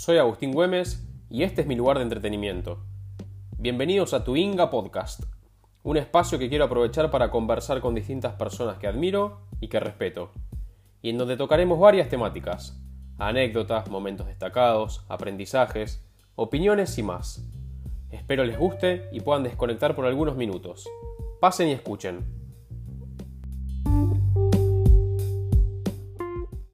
Soy Agustín Güemes y este es mi lugar de entretenimiento. Bienvenidos a Tu Inga Podcast, un espacio que quiero aprovechar para conversar con distintas personas que admiro y que respeto, y en donde tocaremos varias temáticas, anécdotas, momentos destacados, aprendizajes, opiniones y más. Espero les guste y puedan desconectar por algunos minutos. Pasen y escuchen.